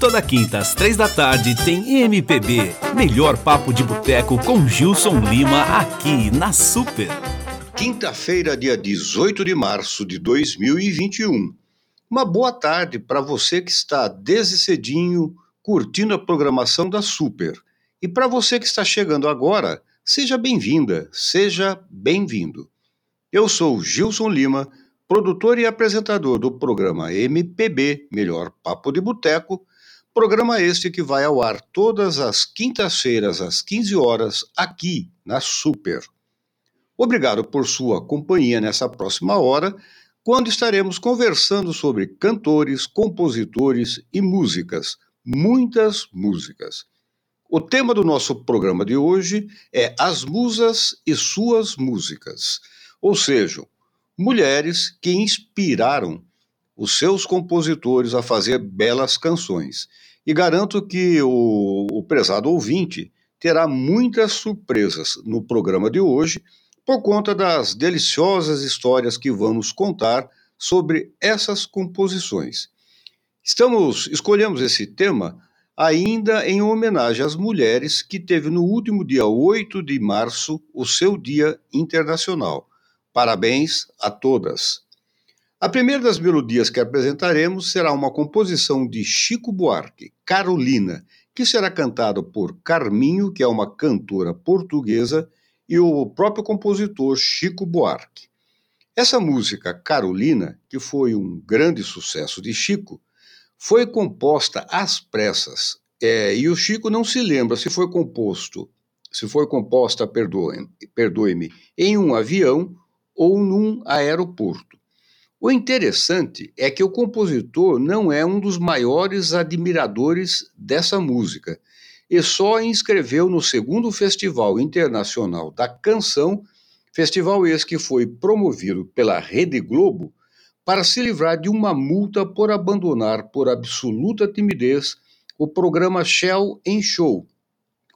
Toda quinta às três da tarde tem MPB, melhor papo de boteco com Gilson Lima aqui na Super. Quinta-feira, dia 18 de março de 2021. Uma boa tarde para você que está desde cedinho curtindo a programação da Super. E para você que está chegando agora, seja bem-vinda, seja bem-vindo. Eu sou Gilson Lima, produtor e apresentador do programa MPB Melhor Papo de Boteco, programa este que vai ao ar todas as quintas-feiras às 15 horas aqui na Super. Obrigado por sua companhia nessa próxima hora, quando estaremos conversando sobre cantores, compositores e músicas, muitas músicas. O tema do nosso programa de hoje é As Musas e Suas Músicas ou seja, mulheres que inspiraram os seus compositores a fazer belas canções. E garanto que o, o prezado ouvinte terá muitas surpresas no programa de hoje por conta das deliciosas histórias que vamos contar sobre essas composições. Estamos escolhemos esse tema ainda em homenagem às mulheres que teve no último dia 8 de março o seu Dia Internacional. Parabéns a todas. A primeira das melodias que apresentaremos será uma composição de Chico Buarque, Carolina, que será cantada por Carminho, que é uma cantora portuguesa, e o próprio compositor Chico Buarque. Essa música, Carolina, que foi um grande sucesso de Chico, foi composta às pressas. É, e o Chico não se lembra se foi composto, se foi composta, perdoe-me, perdoe em um avião ou num aeroporto. O interessante é que o compositor não é um dos maiores admiradores dessa música e só inscreveu no segundo Festival Internacional da Canção, festival esse que foi promovido pela Rede Globo, para se livrar de uma multa por abandonar por absoluta timidez o programa Shell em Show,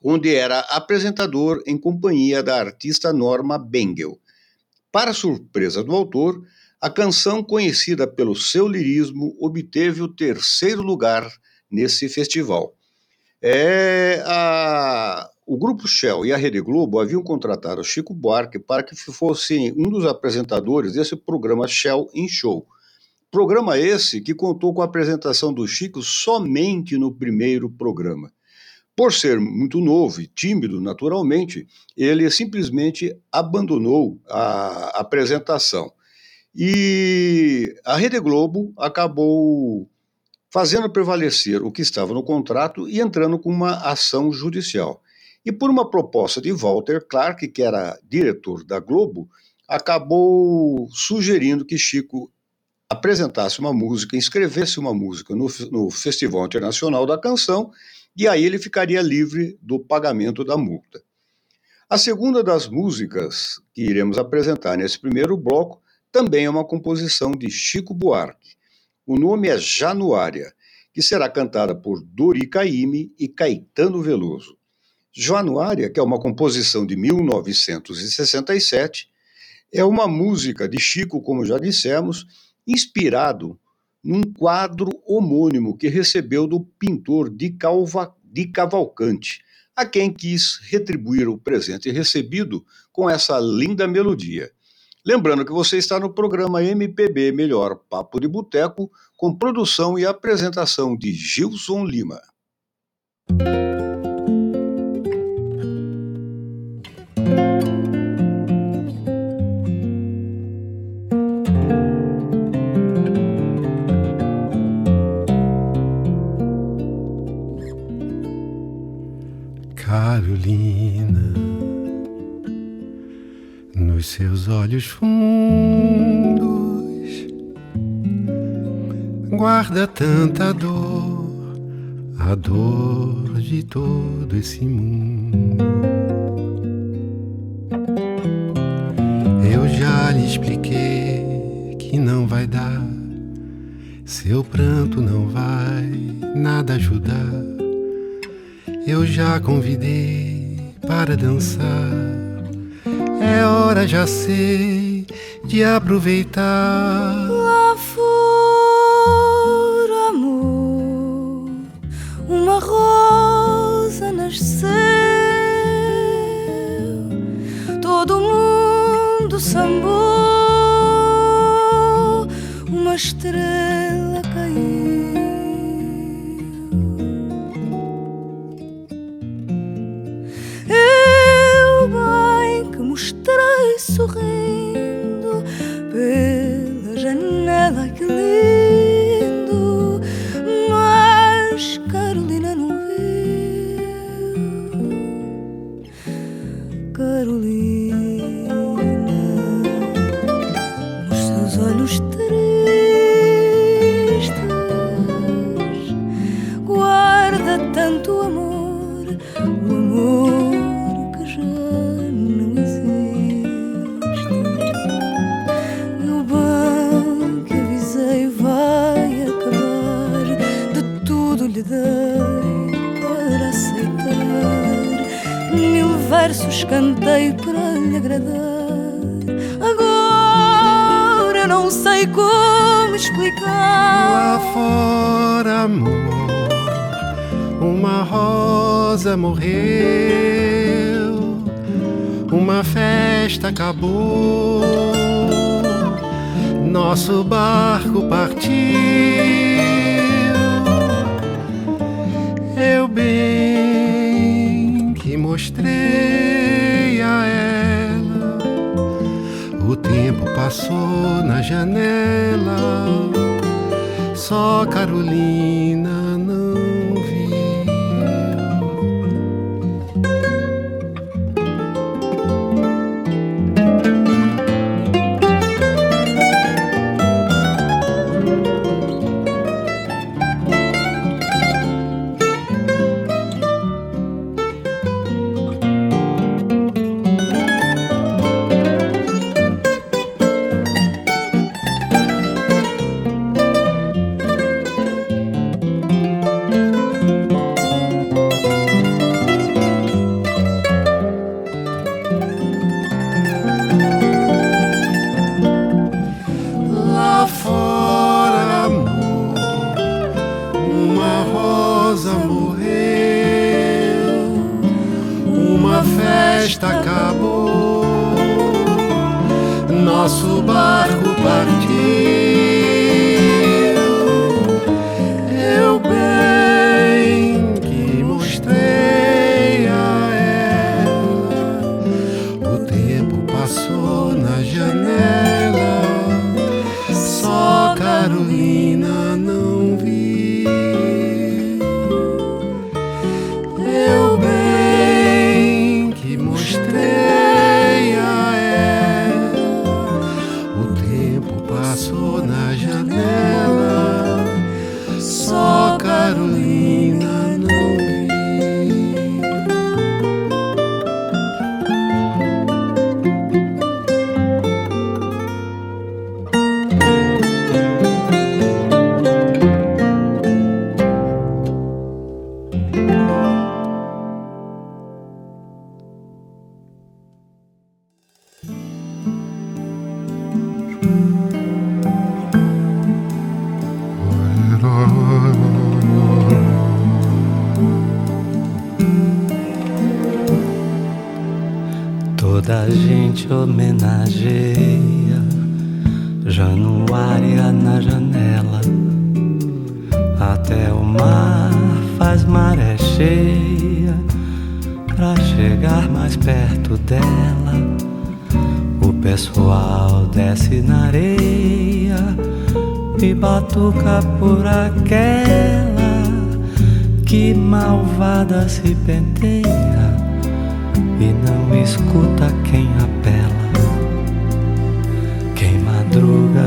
onde era apresentador em companhia da artista Norma Bengel. Para surpresa do autor, a canção, conhecida pelo seu lirismo, obteve o terceiro lugar nesse festival. É, a, o Grupo Shell e a Rede Globo haviam contratado Chico Buarque para que fosse um dos apresentadores desse programa Shell em Show. Programa esse que contou com a apresentação do Chico somente no primeiro programa. Por ser muito novo e tímido, naturalmente, ele simplesmente abandonou a apresentação. E a Rede Globo acabou fazendo prevalecer o que estava no contrato e entrando com uma ação judicial. E por uma proposta de Walter Clark, que era diretor da Globo, acabou sugerindo que Chico apresentasse uma música, inscrevesse uma música no, no Festival Internacional da Canção e aí ele ficaria livre do pagamento da multa. A segunda das músicas que iremos apresentar nesse primeiro bloco também é uma composição de Chico Buarque. O nome é Januária, que será cantada por Dori Caymmi e Caetano Veloso. Januária, que é uma composição de 1967, é uma música de Chico, como já dissemos, inspirado num quadro homônimo que recebeu do pintor de, Calva, de Cavalcante, a quem quis retribuir o presente recebido com essa linda melodia. Lembrando que você está no programa MPB Melhor Papo de Boteco, com produção e apresentação de Gilson Lima. Carolina, nos seus olhos fundos guarda tanta dor, a dor de todo esse mundo. Eu já lhe expliquei que não vai dar, seu pranto não vai nada ajudar eu já convidei para dançar. É hora, já sei, de aproveitar. Lá for amor, uma rosa nasceu. Todo mundo sambou, uma estrela caiu. nos. morreu, uma festa acabou, nosso barco partiu. Eu bem que mostrei a ela, o tempo passou na janela, só Carolina festa acabou, nosso barco partiu.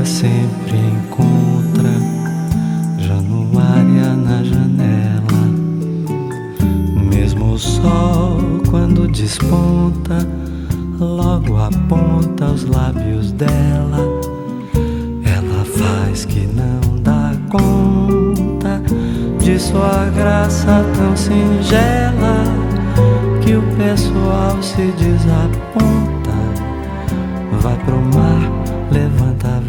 sempre encontra Januária na janela. Mesmo o sol quando desponta Logo aponta os lábios dela. Ela faz que não dá conta De sua graça tão singela Que o pessoal se desaponta. Vai pro mar, levanta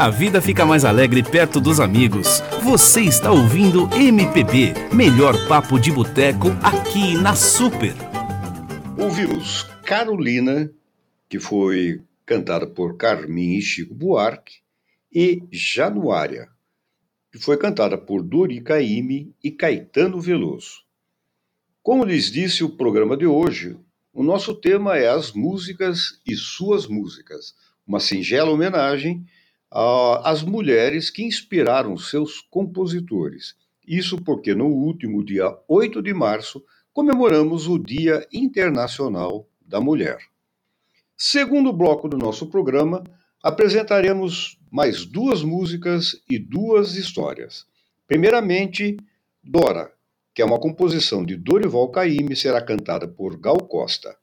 A vida fica mais alegre perto dos amigos. Você está ouvindo MPB, melhor papo de boteco aqui na Super. Ouvimos Carolina, que foi cantada por Carmin e Chico Buarque, e Januária, que foi cantada por Dori Caymmi e Caetano Veloso. Como lhes disse o programa de hoje, o nosso tema é as músicas e suas músicas, uma singela homenagem as mulheres que inspiraram seus compositores. Isso porque no último dia 8 de março comemoramos o Dia Internacional da Mulher. Segundo bloco do nosso programa, apresentaremos mais duas músicas e duas histórias. Primeiramente, Dora, que é uma composição de Dorival Caymmi, será cantada por Gal Costa.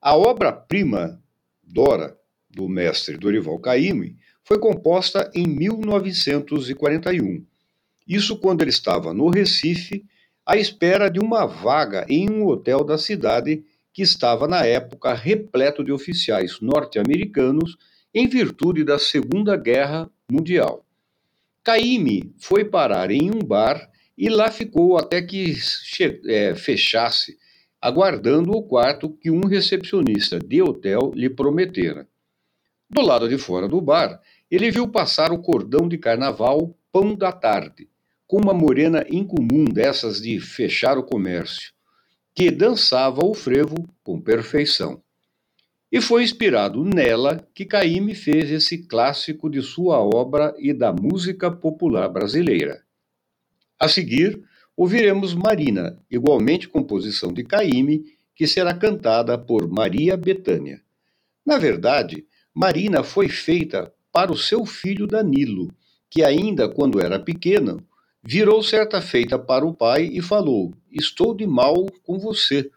A obra-prima Dora, do mestre Dorival Caymmi, foi composta em 1941. Isso quando ele estava no Recife, à espera de uma vaga em um hotel da cidade que estava na época repleto de oficiais norte-americanos em virtude da Segunda Guerra Mundial. Caíme foi parar em um bar e lá ficou até que é, fechasse, aguardando o quarto que um recepcionista de hotel lhe prometera. Do lado de fora do bar, ele viu passar o cordão de carnaval Pão da Tarde, com uma morena incomum dessas de fechar o comércio, que dançava o frevo com perfeição. E foi inspirado nela que Caíme fez esse clássico de sua obra e da música popular brasileira. A seguir, ouviremos Marina, igualmente composição de Caíme, que será cantada por Maria Betânia. Na verdade, Marina foi feita para o seu filho Danilo, que ainda quando era pequeno, virou certa feita para o pai e falou: Estou de mal com você.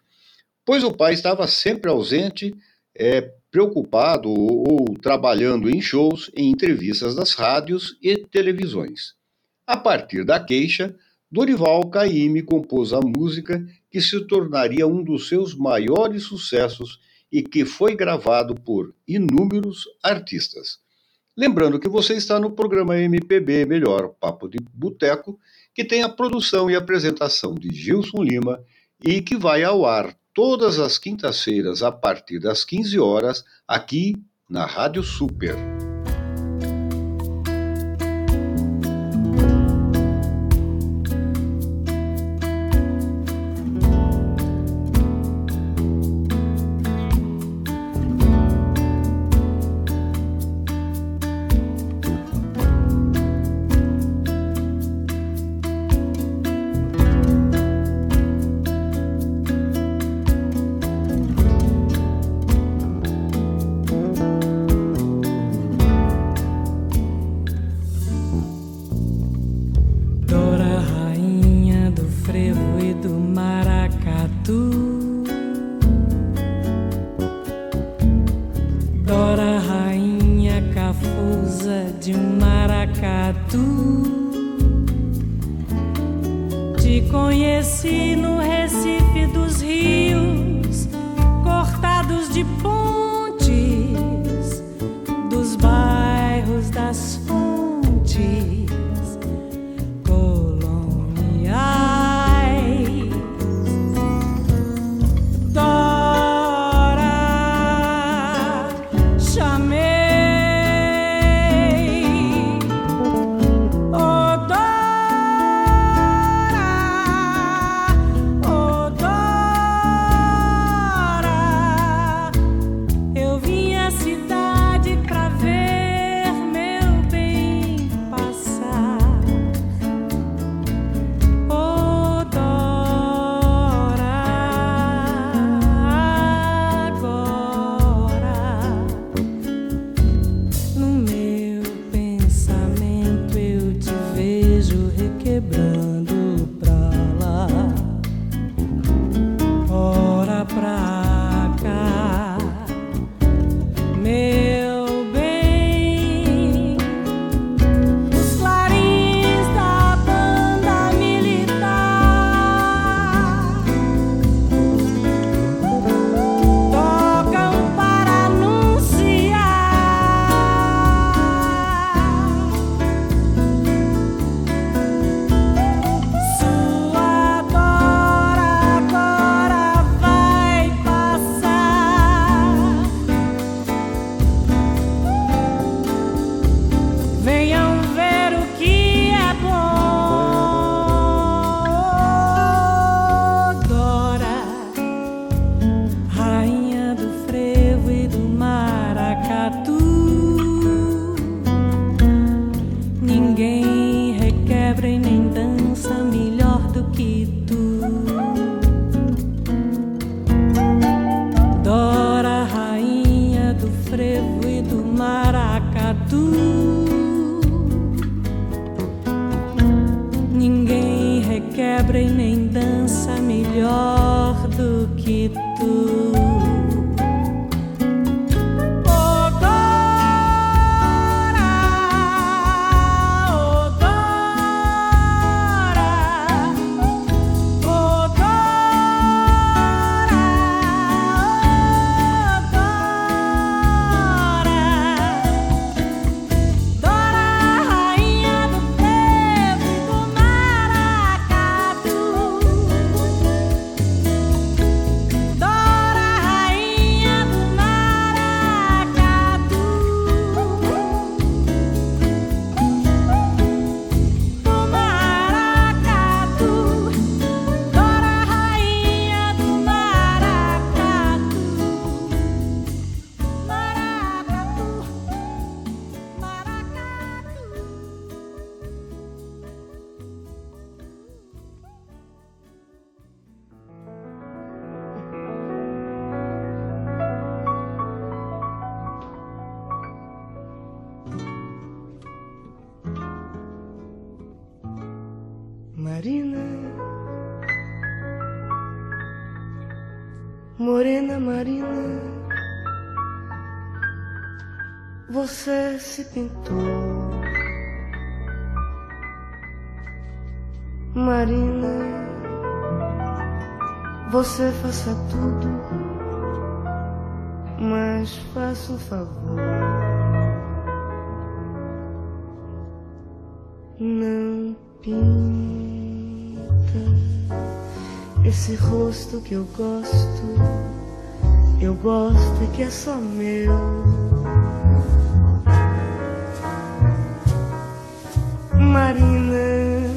Pois o pai estava sempre ausente, é, preocupado ou, ou trabalhando em shows, em entrevistas das rádios e televisões. A partir da queixa, Dorival Caymmi compôs a música que se tornaria um dos seus maiores sucessos e que foi gravado por inúmeros artistas. Lembrando que você está no programa MPB Melhor Papo de Boteco, que tem a produção e apresentação de Gilson Lima e que vai ao ar todas as quintas-feiras a partir das 15 horas aqui na Rádio Super. Você se pintou. Marina, você faça tudo, mas faça um favor. Não pinta esse rosto que eu gosto, eu gosto e que é só meu. Marina,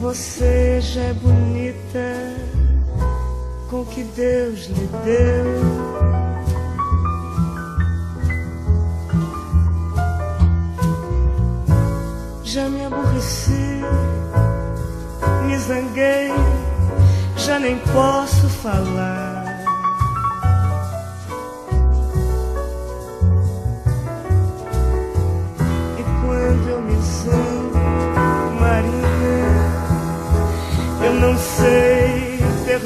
você já é bonita com o que Deus lhe deu. Já me aborreci, me zanguei, já nem posso falar.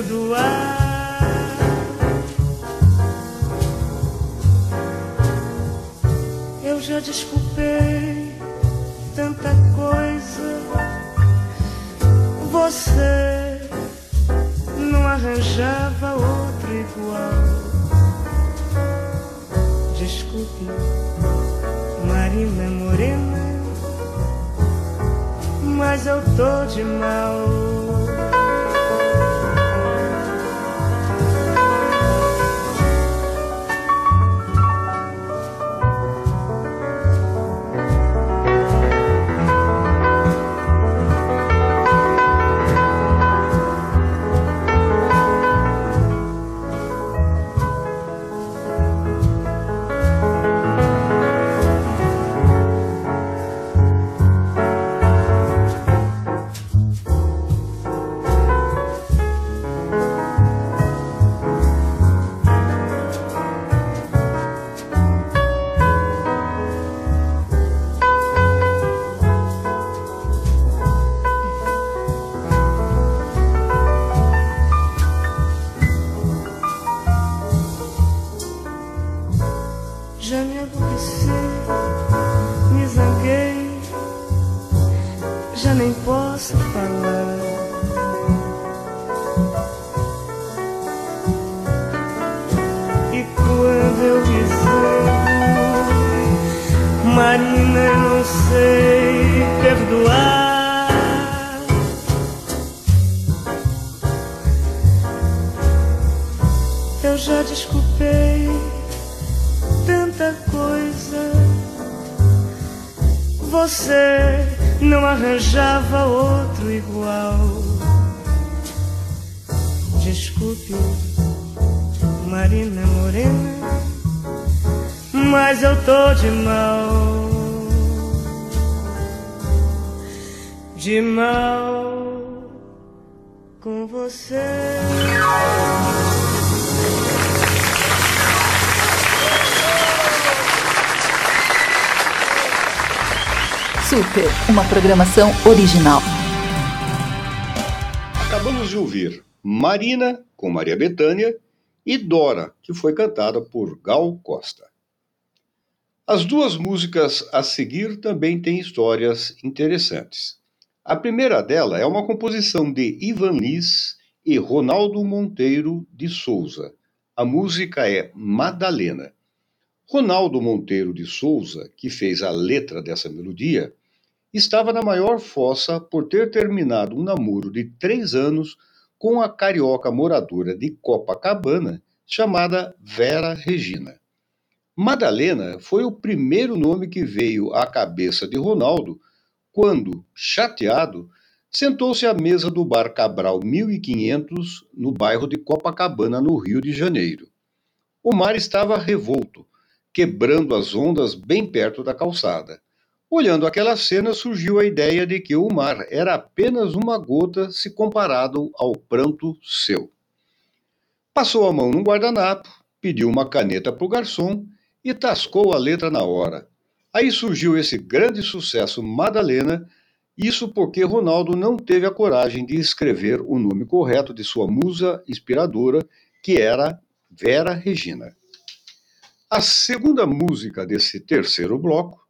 Perdoar. Eu já desculpei tanta coisa. Você não arranjava outro igual. Desculpe, Marina Morena, mas eu tô de mal. Programação original. Acabamos de ouvir Marina, com Maria Bethânia, e Dora, que foi cantada por Gal Costa. As duas músicas a seguir também têm histórias interessantes. A primeira dela é uma composição de Ivan Lis e Ronaldo Monteiro de Souza. A música é Madalena. Ronaldo Monteiro de Souza, que fez a letra dessa melodia, estava na maior fossa por ter terminado um namoro de três anos com a carioca moradora de Copacabana, chamada Vera Regina. Madalena foi o primeiro nome que veio à cabeça de Ronaldo quando, chateado, sentou-se à mesa do bar Cabral 1500, no bairro de Copacabana, no Rio de Janeiro. O mar estava revolto, quebrando as ondas bem perto da calçada. Olhando aquela cena, surgiu a ideia de que o mar era apenas uma gota se comparado ao pranto seu. Passou a mão num guardanapo, pediu uma caneta para o garçom e tascou a letra na hora. Aí surgiu esse grande sucesso Madalena, isso porque Ronaldo não teve a coragem de escrever o nome correto de sua musa inspiradora, que era Vera Regina. A segunda música desse terceiro bloco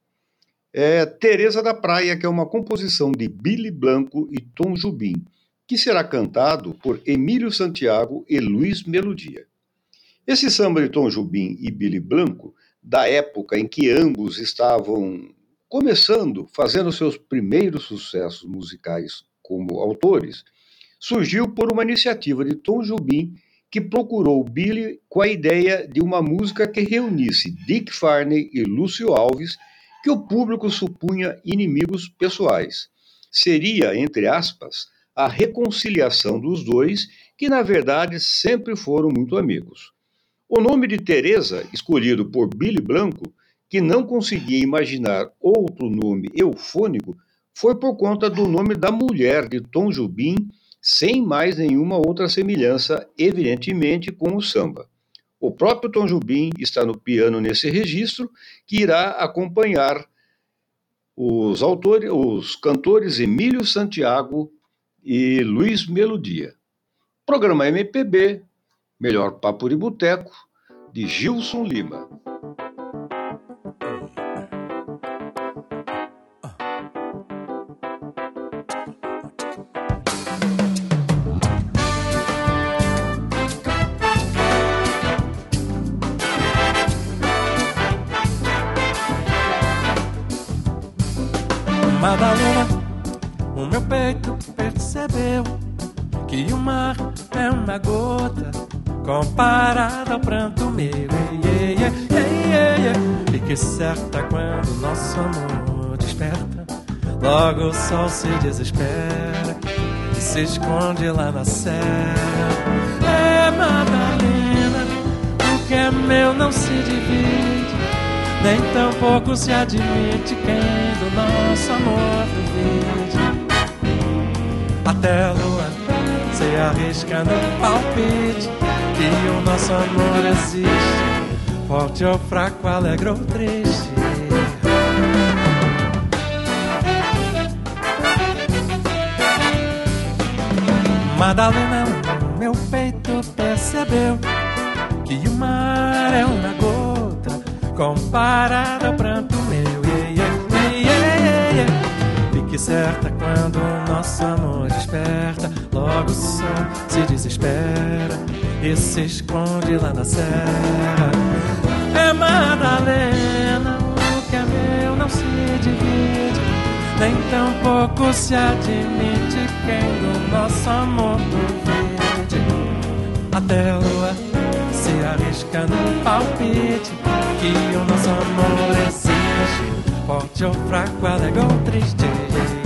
é Teresa da Praia, que é uma composição de Billy Blanco e Tom Jubim, que será cantado por Emílio Santiago e Luiz Melodia. Esse samba de Tom Jubim e Billy Blanco, da época em que ambos estavam começando, fazendo seus primeiros sucessos musicais como autores, surgiu por uma iniciativa de Tom Jubim que procurou Billy com a ideia de uma música que reunisse Dick Farney e Lúcio Alves, que o público supunha inimigos pessoais. Seria, entre aspas, a reconciliação dos dois, que na verdade sempre foram muito amigos. O nome de Teresa, escolhido por Billy Blanco, que não conseguia imaginar outro nome eufônico, foi por conta do nome da mulher de Tom Jubim sem mais nenhuma outra semelhança, evidentemente, com o samba. O próprio Tom Jubim está no piano nesse registro, que irá acompanhar os autores, os cantores Emílio Santiago e Luiz Melodia. Programa MPB, Melhor Papo de Boteco, de Gilson Lima. Percebeu que o mar é uma gota comparada ao pranto meu. Ei, ei, ei, certa quando nosso amor desperta, logo o sol se desespera e se esconde lá na serra. É Madalena, o que é meu não se divide nem tampouco se admite quem do nosso amor duvide. Até a lua se arrisca no palpite que o nosso amor existe, forte ou fraco, alegre ou triste. Madalena, meu peito percebeu que o mar é uma gota comparada ao pranto Fique certa quando o nosso amor desperta. Logo o sol se desespera e se esconde lá na serra. É Madalena, o que é meu não se divide, nem tampouco se admite quem do nosso amor duvide. Até a lua se arrisca no palpite que o nosso amor exige, forte ou fraco, alegre ou triste.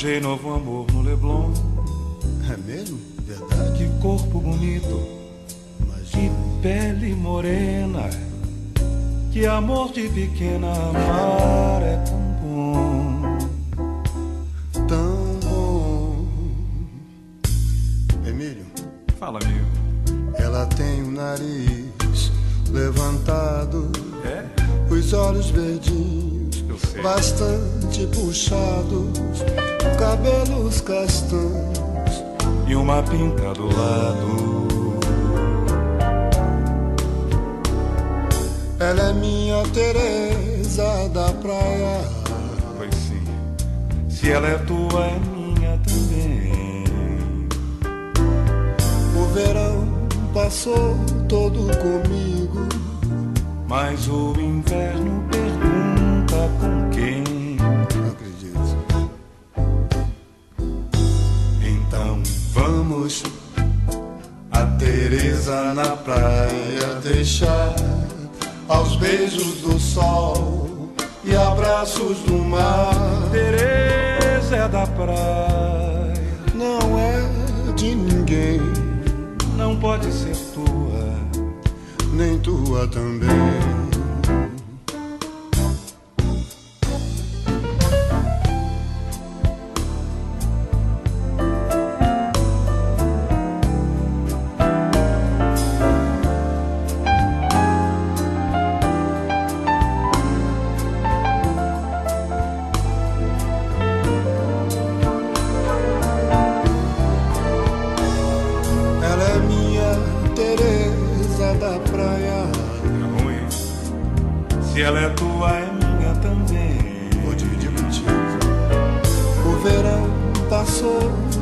Arranjei novo amor no Leblon. É mesmo? Verdade? Que corpo bonito. Que pele morena. Que amor de pequena amar é tão bom. Tão bom. Emílio. Fala, amigo. Ela tem o nariz levantado. É? Os olhos verdinhos. Eu sei. Bastante puxados. Cabelos castanhos. E uma pinta do lado. Ela é minha Teresa da praia. Pois sim. Se ela é tua, é minha também. O verão passou todo comigo. Mas o inverno pergunta com quem. A Teresa na praia deixar aos beijos do sol e abraços do mar. Teresa é da praia. Não é de ninguém, Não pode ser tua. nem tua também.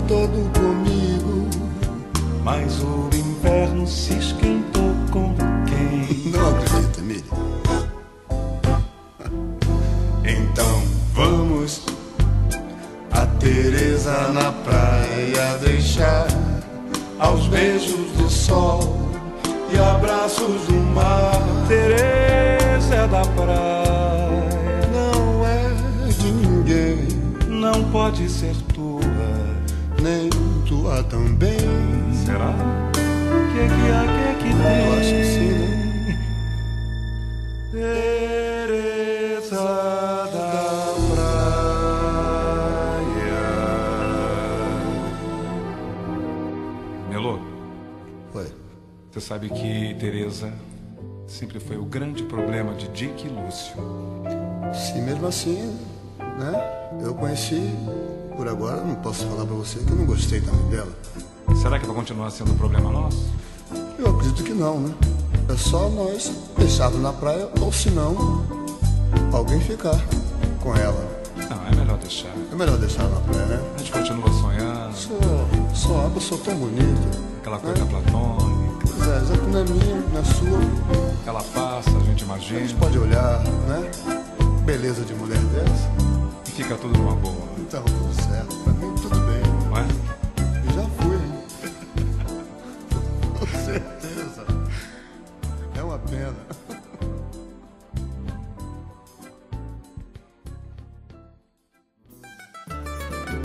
Todo comigo. Mas o inverno se esquentou com quem? Não acredita, Emílio. Então Vamos a Teresa na praia deixar aos beijos do sol e abraços do mar. Teresa é da praia. Não é de ninguém, Não pode ser nem tua também. Será? Que que há, que que tem? Eu acho que sim, né? Teresa da praia. Melô, Ué, você sabe que Teresa sempre foi o grande problema de Dick e Lúcio. se mesmo assim, né? Eu conheci por agora, não posso falar pra você que eu não gostei também dela. Será que vai continuar sendo um problema nosso? Eu acredito que não, né? É só nós deixarmos na praia ou se não, alguém ficar com ela. Não, é melhor deixar. É melhor deixar na praia, né? A gente continua sonhando, Só, só água, sou tão bonita. aquela coisa platônica. Pois é, já que não é minha, não é sua, Ela passa, a gente a imagina gente pode olhar, né? Beleza de mulher dessa. Fica tudo numa boa, Então, tudo certo. Pra mim, tudo bem. não é? Eu já fui. Com certeza. É uma pena.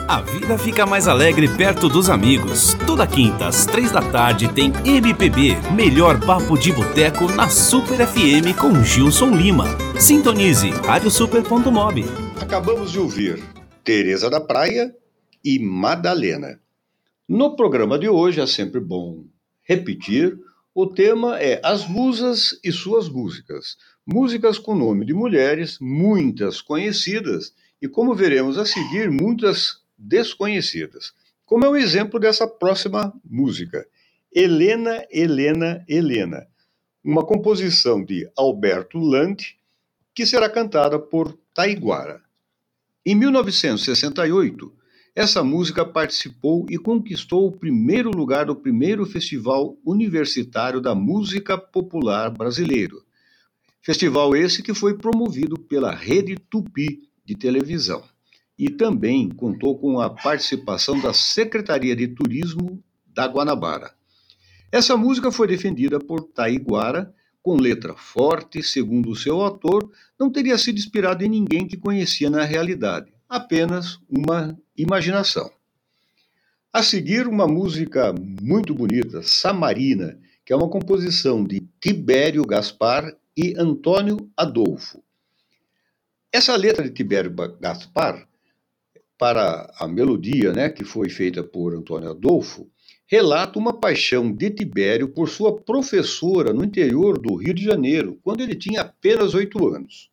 A vida fica mais alegre perto dos amigos. Toda quinta, às três da tarde, tem MPB, melhor papo de boteco na Super FM com Gilson Lima. Sintonize radiosuper.mob. Acabamos de ouvir Teresa da Praia e Madalena. No programa de hoje é sempre bom repetir. O tema é As Musas e Suas Músicas. Músicas com nome de mulheres, muitas conhecidas e, como veremos a seguir, muitas desconhecidas. Como é o exemplo dessa próxima música, Helena, Helena, Helena, uma composição de Alberto Lante, que será cantada por Taiguara. Em 1968, essa música participou e conquistou o primeiro lugar do primeiro Festival Universitário da Música Popular Brasileiro. Festival esse que foi promovido pela Rede Tupi de televisão e também contou com a participação da Secretaria de Turismo da Guanabara. Essa música foi defendida por Taiguara com letra forte, segundo o seu autor, não teria sido inspirado em ninguém que conhecia na realidade. apenas uma imaginação. A seguir, uma música muito bonita, Samarina, que é uma composição de Tibério Gaspar e Antônio Adolfo. Essa letra de Tibério Gaspar, para a melodia, né, que foi feita por Antônio Adolfo, relata uma paixão de Tibério por sua professora no interior do Rio de Janeiro, quando ele tinha apenas oito anos.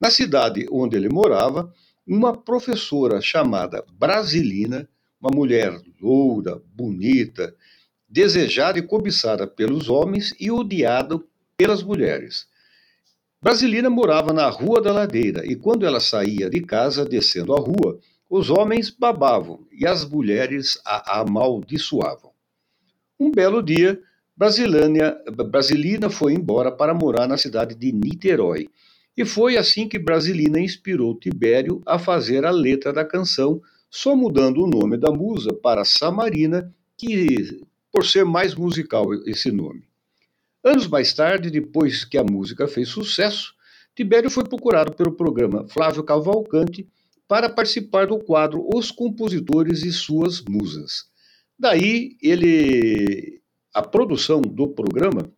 Na cidade onde ele morava, uma professora chamada Brasilina uma mulher loura, bonita, desejada e cobiçada pelos homens e odiada pelas mulheres. Brasilina morava na Rua da Ladeira e quando ela saía de casa descendo a rua, os homens babavam e as mulheres a amaldiçoavam. Um belo dia, Brasilina foi embora para morar na cidade de Niterói. E foi assim que Brasilina inspirou Tibério a fazer a letra da canção só mudando o nome da musa para Samarina, que por ser mais musical esse nome. Anos mais tarde, depois que a música fez sucesso, Tibério foi procurado pelo programa Flávio Cavalcante para participar do quadro Os Compositores e Suas Musas. Daí ele a produção do programa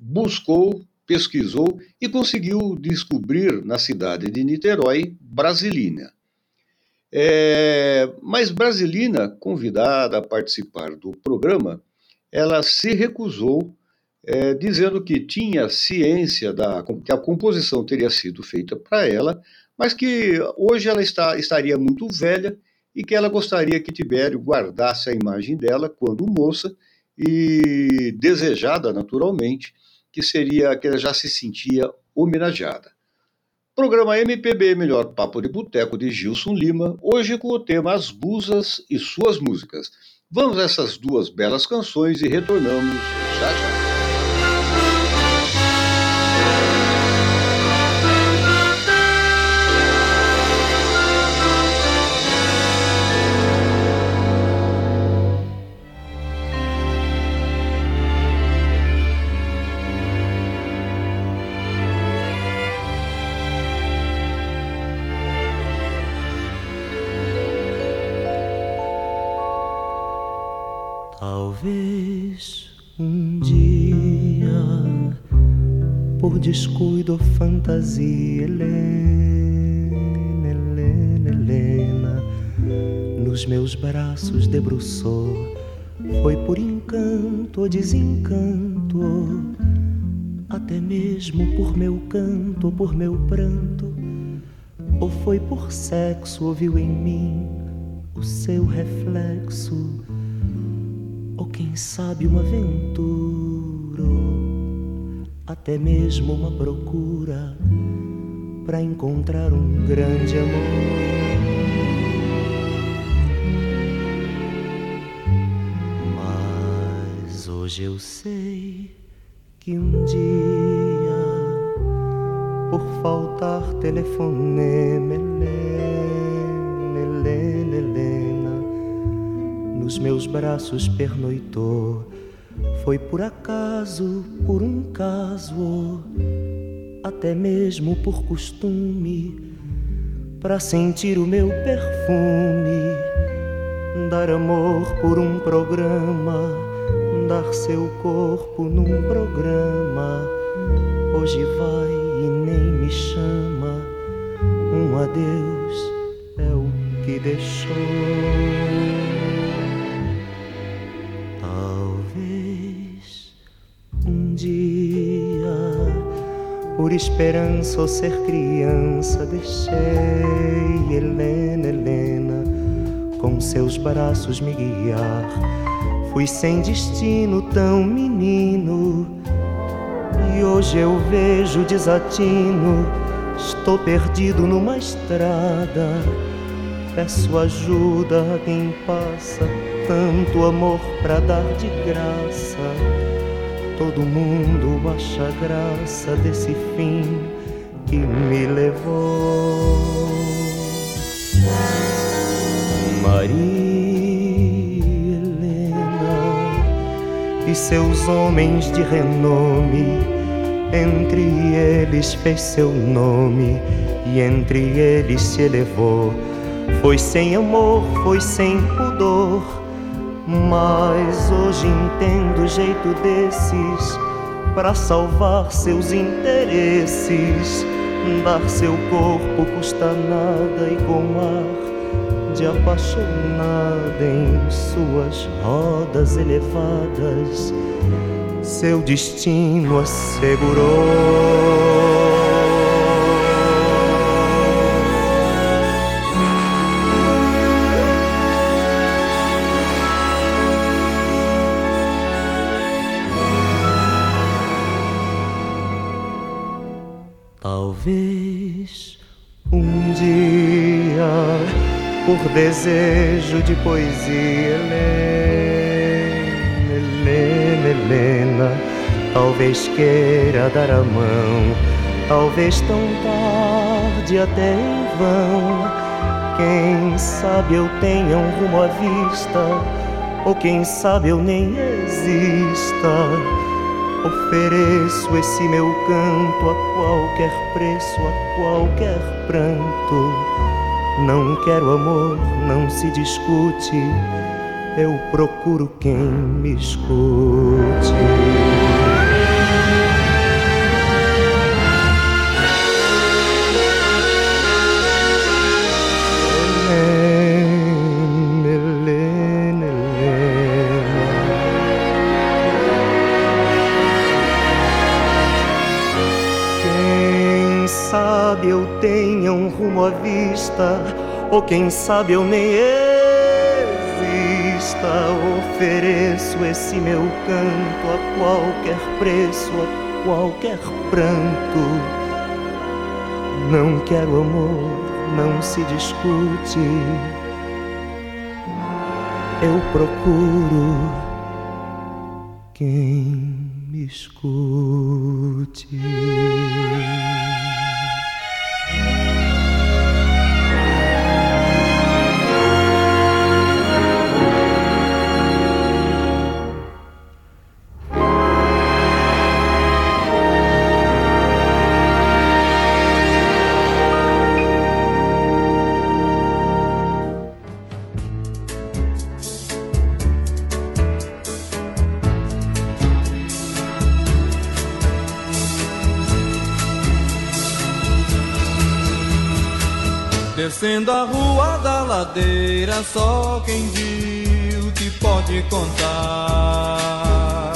buscou, pesquisou e conseguiu descobrir na cidade de Niterói Brasilina. É, mas Brasilina, convidada a participar do programa, ela se recusou, é, dizendo que tinha ciência da que a composição teria sido feita para ela, mas que hoje ela está, estaria muito velha e que ela gostaria que Tibério guardasse a imagem dela quando moça e desejada naturalmente, que seria que ela já se sentia homenageada. Programa MPB Melhor Papo de Boteco de Gilson Lima, hoje com o tema As Musas e Suas Músicas. Vamos a essas duas belas canções e retornamos já já. Descuido fantasia, Helena, Helena, Helena, nos meus braços debruçou. Foi por encanto ou desencanto, até mesmo por meu canto ou por meu pranto, ou foi por sexo, ouviu em mim o seu reflexo, ou quem sabe uma aventura até mesmo uma procura para encontrar um grande amor. Mas hoje eu sei que um dia, por faltar telefonema, Helena, Helena, Helena, nos meus braços pernoitou foi por acaso, por um caso, até mesmo por costume, para sentir o meu perfume, dar amor por um programa, dar seu corpo num programa. Hoje vai e nem me chama, um adeus é o que deixou. Por esperança ou ser criança, deixei Helena, Helena, com seus braços me guiar. Fui sem destino tão menino, e hoje eu vejo desatino. Estou perdido numa estrada, peço ajuda a quem passa tanto amor pra dar de graça Todo mundo acha graça desse fim que me levou. Maria Helena e seus homens de renome Entre eles fez seu nome e entre eles se elevou. Foi sem amor, foi sem pudor. Mas hoje entendo o jeito desses para salvar seus interesses. Dar seu corpo custa nada e com ar de apaixonada em suas rodas elevadas, seu destino assegurou. Por desejo de poesia, Helena, Helena, talvez queira dar a mão, talvez tão tarde até em vão. Quem sabe eu tenha um rumo à vista, ou quem sabe eu nem exista. Ofereço esse meu canto a qualquer preço, a qualquer pranto não quero amor, não se discute. Eu procuro quem me escute. Vista, ou quem sabe eu nem exista. Ofereço esse meu canto a qualquer preço, a qualquer pranto. Não quero amor, não se discute. Eu procuro quem me escute. Descendo a rua da ladeira, só quem viu te pode contar.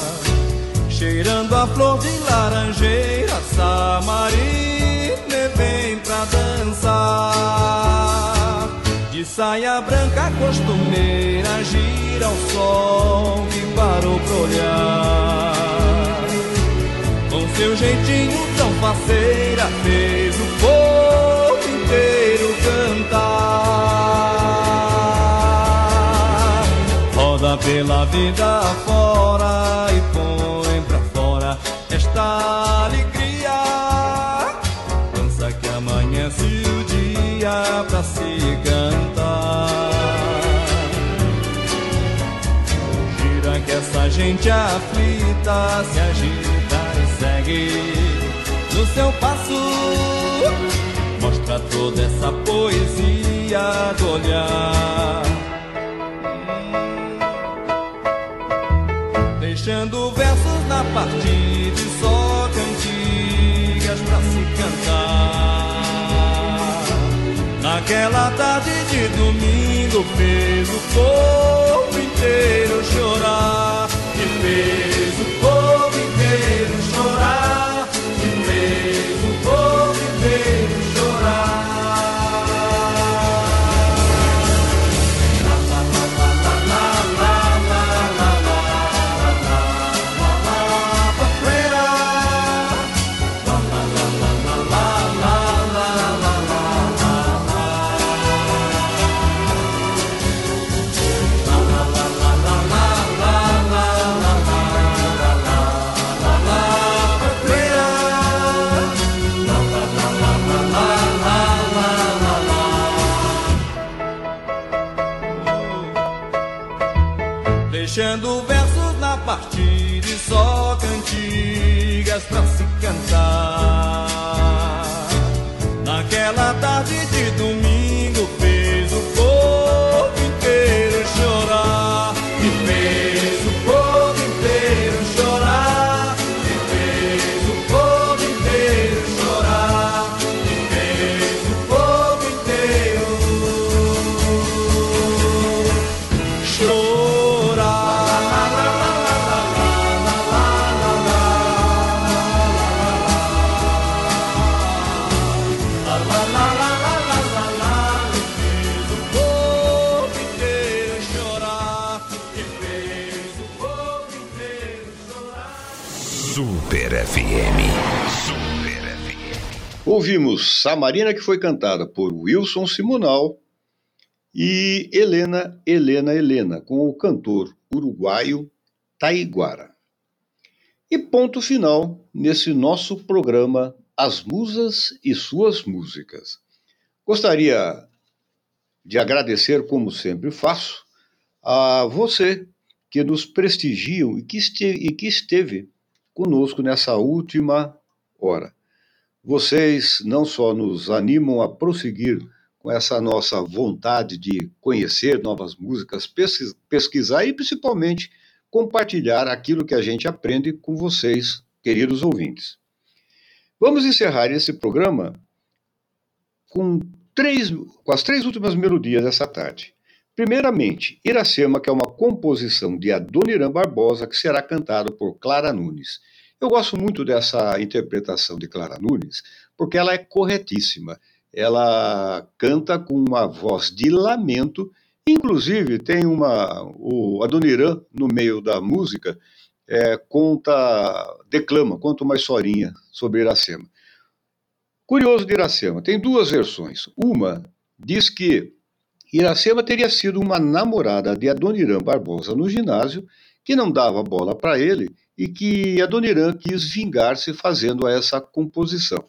Cheirando a flor de laranjeira, Samarina vem pra dançar. De saia branca costumeira, gira o sol que parou pra olhar. Com seu jeitinho tão faceira, fez o povo inteiro cantar. Roda pela vida fora e põe pra fora esta alegria. Dança que amanhece o dia pra se cantar. Gira que essa gente aflita se agita e segue no seu passo essa poesia do olhar. Deixando versos na partida só cantigas pra se cantar. Naquela tarde de domingo fez o povo inteiro chorar. E fez o Ouvimos Samarina, que foi cantada por Wilson Simonal, e Helena, Helena, Helena, com o cantor uruguaio Taiguara. E ponto final nesse nosso programa As Musas e Suas Músicas. Gostaria de agradecer, como sempre faço, a você que nos prestigiam e que esteve, e que esteve conosco nessa última hora. Vocês não só nos animam a prosseguir com essa nossa vontade de conhecer novas músicas, pesquis- pesquisar e principalmente compartilhar aquilo que a gente aprende com vocês, queridos ouvintes. Vamos encerrar esse programa com, três, com as três últimas melodias dessa tarde. Primeiramente, Iracema, que é uma composição de Adoniran Barbosa, que será cantado por Clara Nunes. Eu gosto muito dessa interpretação de Clara Nunes, porque ela é corretíssima. Ela canta com uma voz de lamento, inclusive tem uma. O Adoniran, no meio da música, é, conta, declama, conta uma historinha sobre Iracema. Curioso de Iracema, tem duas versões. Uma diz que Iracema teria sido uma namorada de Adoniran Barbosa no ginásio, que não dava bola para ele e que Adoniran quis vingar-se fazendo essa composição.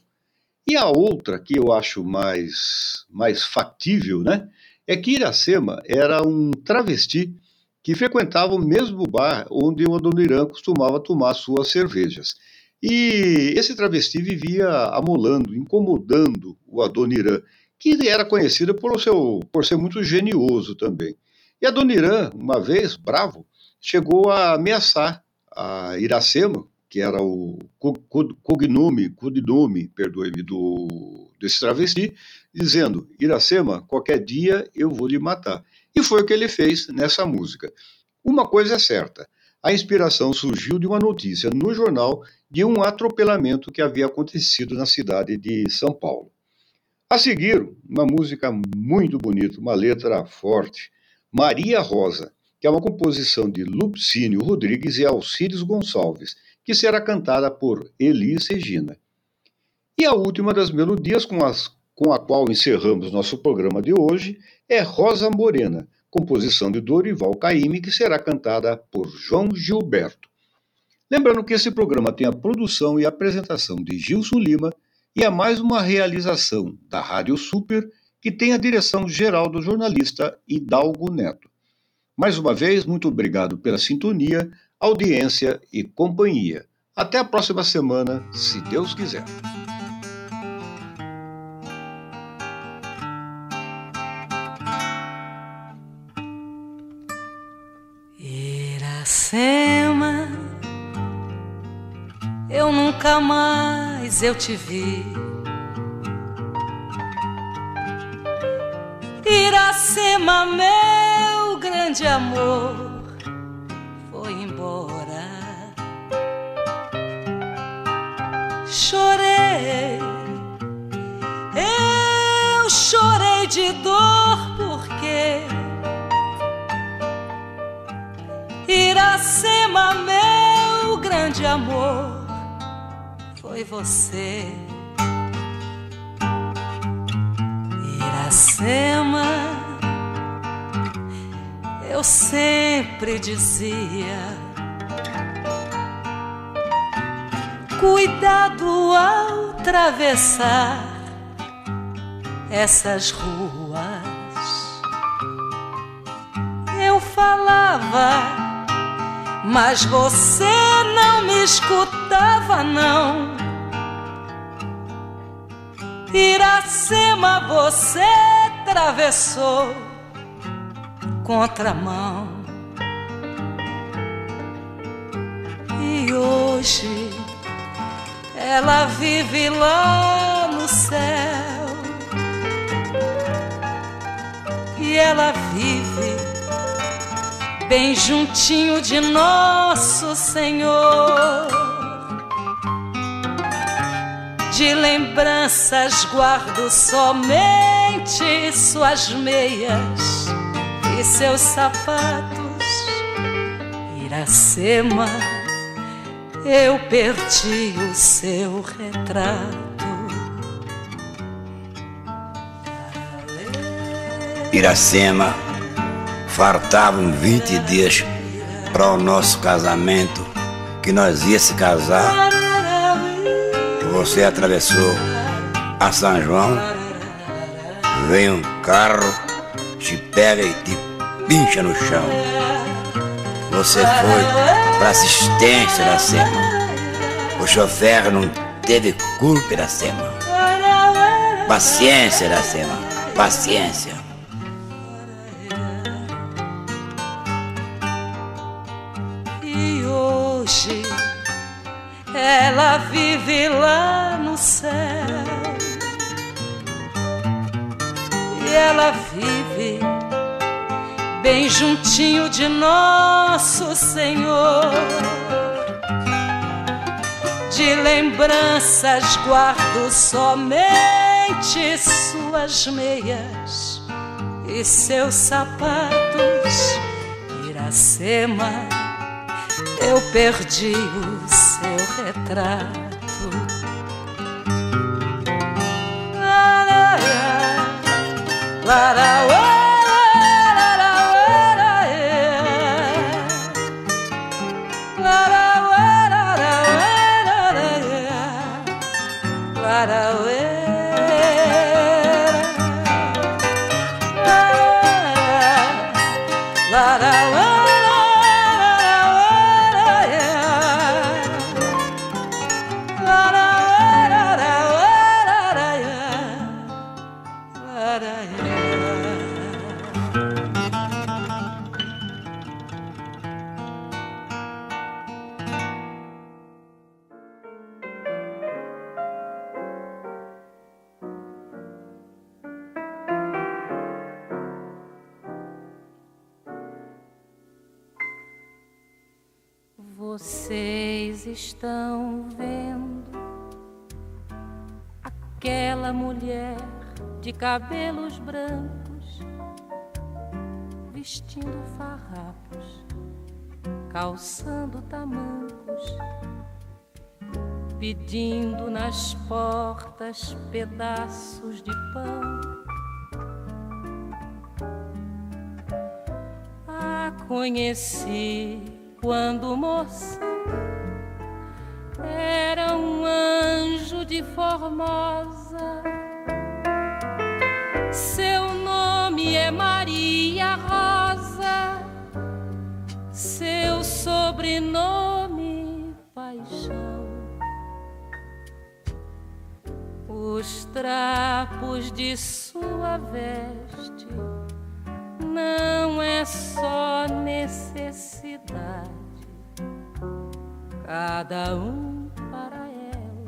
E a outra, que eu acho mais, mais factível, né, é que Iracema era um travesti que frequentava o mesmo bar onde o Adoniran costumava tomar suas cervejas. E esse travesti vivia amolando, incomodando o Adoniran, que era conhecido por, seu, por ser muito genioso também. E Adoniran, uma vez, bravo, chegou a ameaçar a Iracema, que era o co- co- cognome, codinome, perdoe-me, do, desse travesti, dizendo: Iracema, qualquer dia eu vou lhe matar. E foi o que ele fez nessa música. Uma coisa é certa: a inspiração surgiu de uma notícia no jornal de um atropelamento que havia acontecido na cidade de São Paulo. A seguir, uma música muito bonita, uma letra forte, Maria Rosa, que é uma composição de Lupcínio Rodrigues e Alcides Gonçalves, que será cantada por Elis Regina. E a última das melodias com, as, com a qual encerramos nosso programa de hoje é Rosa Morena, composição de Dorival Caymmi, que será cantada por João Gilberto. Lembrando que esse programa tem a produção e apresentação de Gilson Lima e é mais uma realização da Rádio Super, que tem a direção geral do jornalista Hidalgo Neto. Mais uma vez, muito obrigado pela sintonia, audiência e companhia. Até a próxima semana, se Deus quiser. Iracema, eu nunca mais eu te vi. Iracema, meu grande amor, foi embora. Chorei, eu chorei de dor porque Iracema, meu grande amor, foi você. Iracema, eu sempre dizia: cuidado ao atravessar essas ruas. Eu falava Mas você não me escutava, não. Iracema, você atravessou contramão. E hoje ela vive lá no céu. E ela vive bem juntinho de nosso Senhor. De lembranças guardo somente suas meias e seus sapatos. Iracema, eu perdi o seu retrato. Iracema, faltavam 20 dias para o nosso casamento, que nós ia se casar. Você atravessou a São João, veio um carro, te pega e te pincha no chão. Você foi para assistência da SEMA. O chofer não teve culpa da SEMA. Paciência da SEMA, paciência. E hoje ela vive lá no céu. Bem juntinho de nosso Senhor. De lembranças guardo somente suas meias e seus sapatos. Iracema, eu perdi o seu retrato. Vocês estão vendo aquela mulher de cabelos brancos vestindo farrapos, calçando tamancos, pedindo nas portas pedaços de pão. A conheci quando moça era um anjo de formosa. Seu nome é Maria Rosa, seu sobrenome Paixão. Os trapos de sua veste cada um para ela.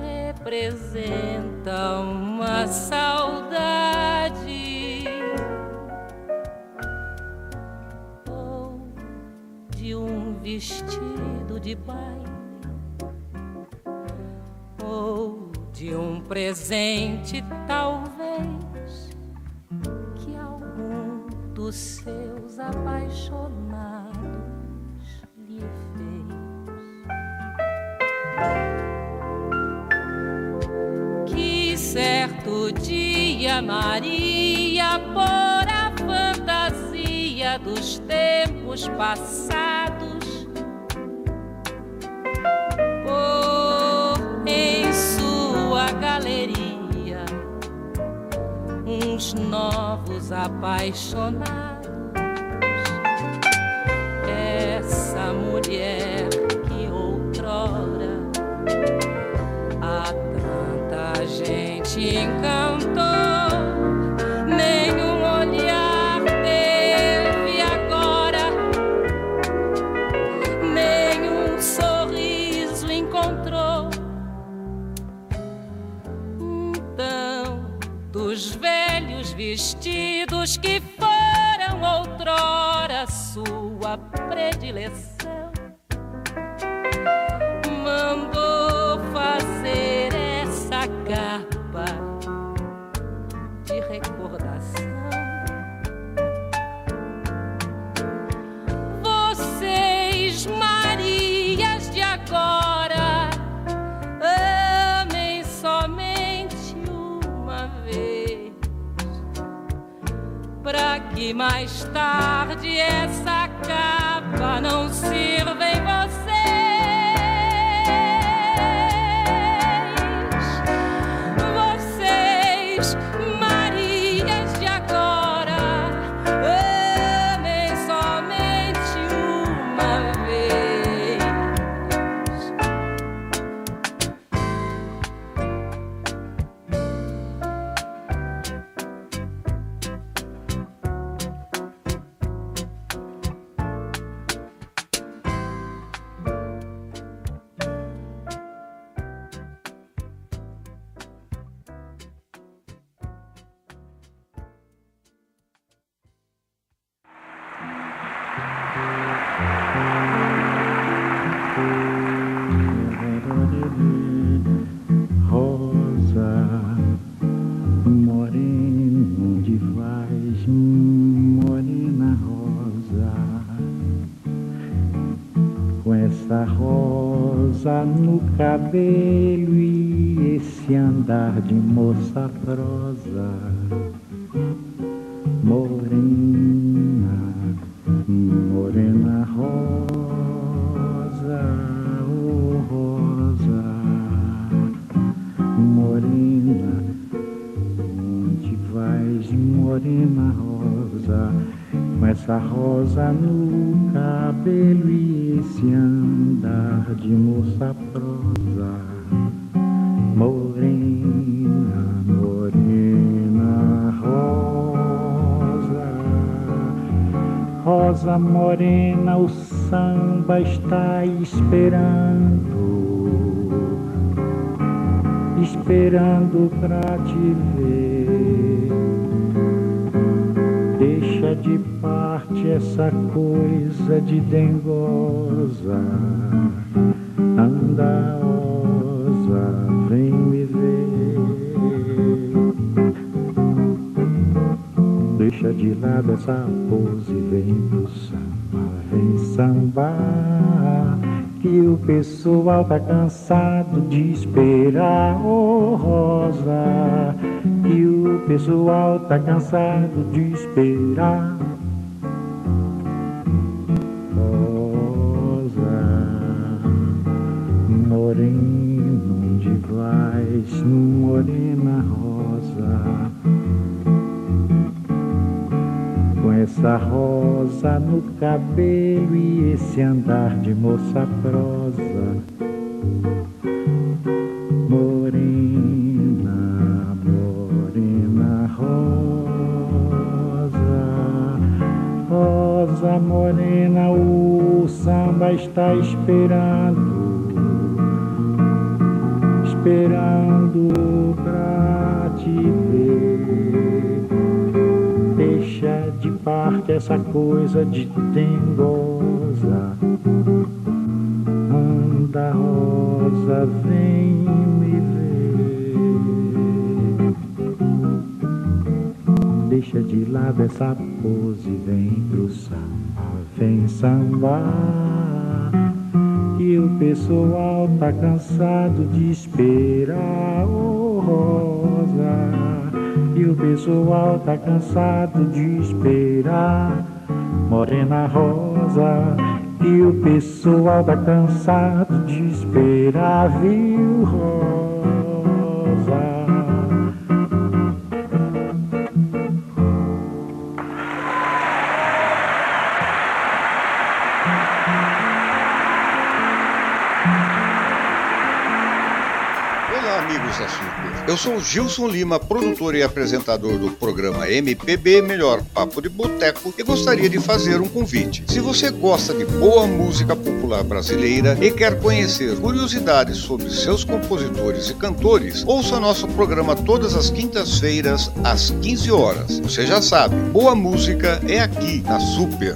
Representa uma saudade. Ou de um vestido de baile. Ou de um presente, talvez dos seus apaixonados Maria, por a fantasia dos tempos passados, por em sua galeria uns novos apaixonados. predileção. Mandou fazer essa capa de recordação. Vocês, Marias de agora, amem somente uma vez. para que mais tarde essa não sirva Cabelo e esse andar de moça prosa, samba está esperando, esperando pra te ver. Deixa de parte essa coisa de dengosa, tá cansado de esperar, oh rosa. Que o pessoal tá cansado de esperar. Rosa, moreno, onde vais, morena rosa? essa rosa no cabelo e esse andar de moça prosa. Está esperando, esperando pra te ver. Deixa de parte essa coisa de dengosa. Anda rosa, vem me ver. Deixa de lado essa pose, vem pro samba, vem sambar. Que o pessoal tá cansado de esperar, oh rosa e o pessoal tá cansado de esperar. Morena rosa, e o pessoal tá cansado de esperar, viu, rosa? Eu sou Gilson Lima, produtor e apresentador do programa MPB Melhor Papo de Boteco e gostaria de fazer um convite. Se você gosta de boa música popular brasileira e quer conhecer curiosidades sobre seus compositores e cantores, ouça nosso programa todas as quintas-feiras às 15 horas. Você já sabe, boa música é aqui na Super.